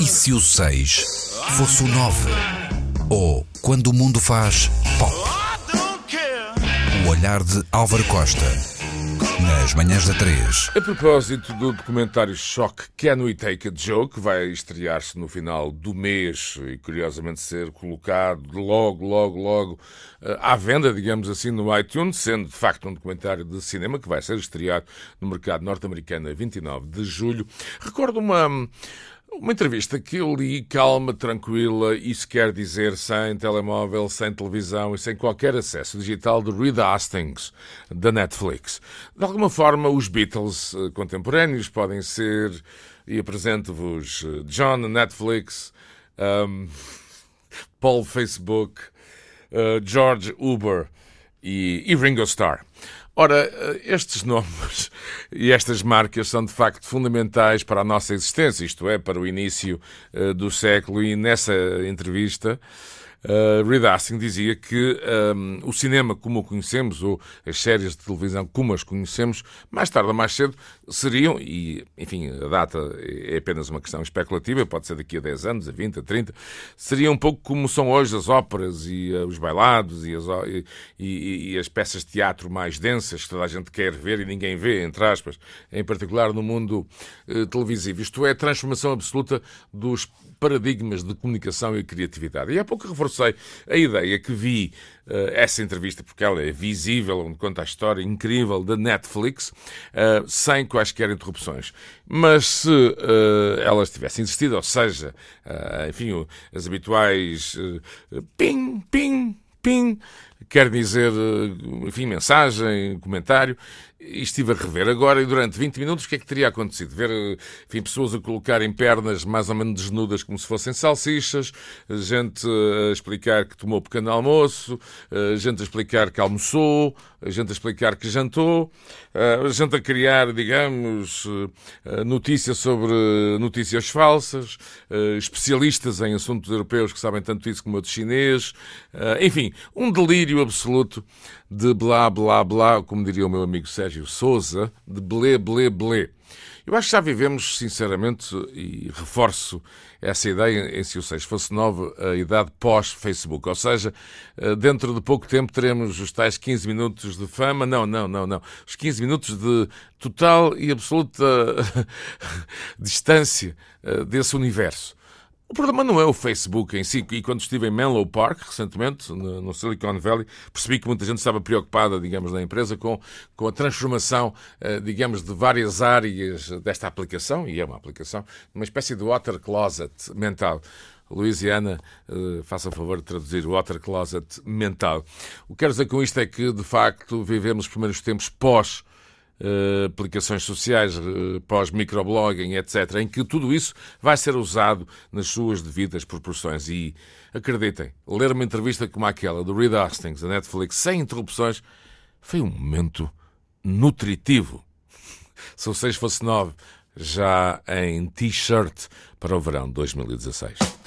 E se o 6 fosse o 9? Ou quando o mundo faz pop? O olhar de Álvaro Costa. Nas manhãs da 3. A propósito do documentário Shock Can We Take a Joke, que vai estrear-se no final do mês e curiosamente ser colocado logo, logo, logo eh, à venda, digamos assim, no iTunes, sendo de facto um documentário de cinema que vai ser estreado no mercado norte-americano a 29 de julho. Recordo uma uma entrevista que eu li calma, tranquila, isso quer dizer sem telemóvel, sem televisão e sem qualquer acesso digital de Reed Hastings, da Netflix. De alguma forma, os Beatles eh, contemporâneos podem ser, e apresento-vos eh, John Netflix, um, Paul Facebook, uh, George Uber e, e Ringo Starr. Ora, estes nomes e estas marcas são de facto fundamentais para a nossa existência, isto é, para o início uh, do século, e nessa entrevista Uh, Reed Hastings dizia que um, o cinema como o conhecemos, ou as séries de televisão como as conhecemos, mais tarde ou mais cedo seriam, e enfim, a data é apenas uma questão especulativa, pode ser daqui a 10 anos, a 20, a 30, seriam um pouco como são hoje as óperas e uh, os bailados e as, e, e, e as peças de teatro mais densas que toda a gente quer ver e ninguém vê, entre aspas, em particular no mundo uh, televisivo. Isto é a transformação absoluta dos paradigmas de comunicação e criatividade. E há pouco reforcei a ideia que vi uh, essa entrevista, porque ela é visível, onde conta a história incrível da Netflix, uh, sem quaisquer interrupções. Mas se uh, elas tivessem existido, ou seja, enfim, as habituais ping, ping, ping, quer dizer, enfim, mensagem, comentário, e estive a rever agora e durante 20 minutos o que é que teria acontecido? Ver enfim, pessoas a colocarem pernas mais ou menos desnudas como se fossem salsichas, gente a explicar que tomou pequeno almoço, gente a explicar que almoçou, gente a explicar que jantou, gente a criar, digamos, notícias sobre notícias falsas, especialistas em assuntos europeus que sabem tanto isso como o de chinês, enfim, um delírio absoluto de blá blá blá, como diria o meu amigo Sérgio Souza, de blé blé blé. Eu acho que já vivemos, sinceramente, e reforço essa ideia, em se o 6 fosse 9, a idade pós-Facebook. Ou seja, eh, dentro de pouco tempo teremos os tais 15 minutos de fama. Não, não, não, não. Os 15 minutos de total e absoluta distância eh, desse universo. O problema não é o Facebook em si, e quando estive em Menlo Park, recentemente, no, Silicon Valley, percebi que muita gente estava preocupada, digamos, na empresa com, com a transformação, eh, digamos, de várias áreas desta aplicação, e é uma aplicação, uma espécie de water closet mental. Louisiana, eh, faça o favor de traduzir o water closet mental. O que quero dizer com isto é que, de facto, vivemos os primeiros tempos pós aplicações sociais, uh, pós-microblogging, etc., em que tudo isso vai ser usado nas suas devidas proporções. E acreditem, ler uma entrevista como aquela do Reed Hastings da Netflix sem interrupções foi um momento nutritivo. Se o 6 fosse 9, já em t-shirt para o verão 2016.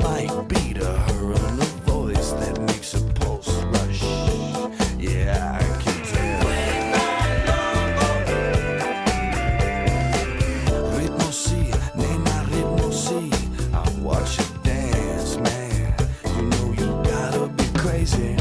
might be to her in the voice that makes a pulse rush. Yeah, I can tell. Ritmo si, nena, ritmo si. I watch you dance, man. You know you gotta be crazy.